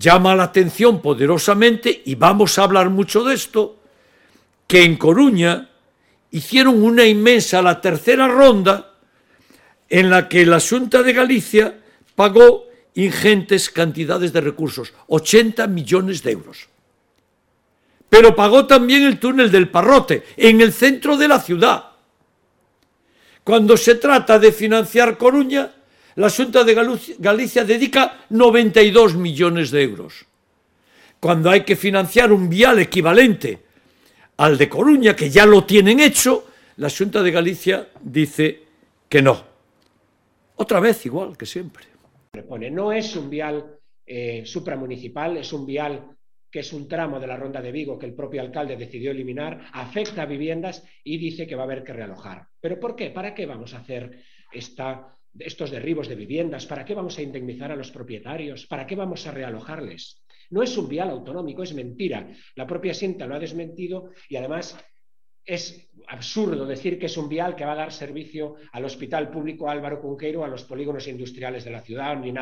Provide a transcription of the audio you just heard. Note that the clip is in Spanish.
llama la atención poderosamente, y vamos a hablar mucho de esto, que en Coruña hicieron una inmensa, la tercera ronda, en la que la Junta de Galicia pagó ingentes cantidades de recursos, 80 millones de euros. Pero pagó también el túnel del Parrote, en el centro de la ciudad. Cuando se trata de financiar Coruña, la Junta de Galicia dedica 92 millones de euros. Cuando hay que financiar un vial equivalente al de Coruña, que ya lo tienen hecho, la Junta de Galicia dice que no. Otra vez igual que siempre. No es un vial eh, supramunicipal, es un vial que es un tramo de la Ronda de Vigo que el propio alcalde decidió eliminar, afecta a viviendas y dice que va a haber que realojar. ¿Pero por qué? ¿Para qué vamos a hacer estos derribos de viviendas? ¿Para qué vamos a indemnizar a los propietarios? ¿Para qué vamos a realojarles? No es un vial autonómico, es mentira. La propia Sienta lo ha desmentido y además es absurdo decir que es un vial que va a dar servicio al Hospital Público Álvaro Cunqueiro, a los polígonos industriales de la ciudad, ni nada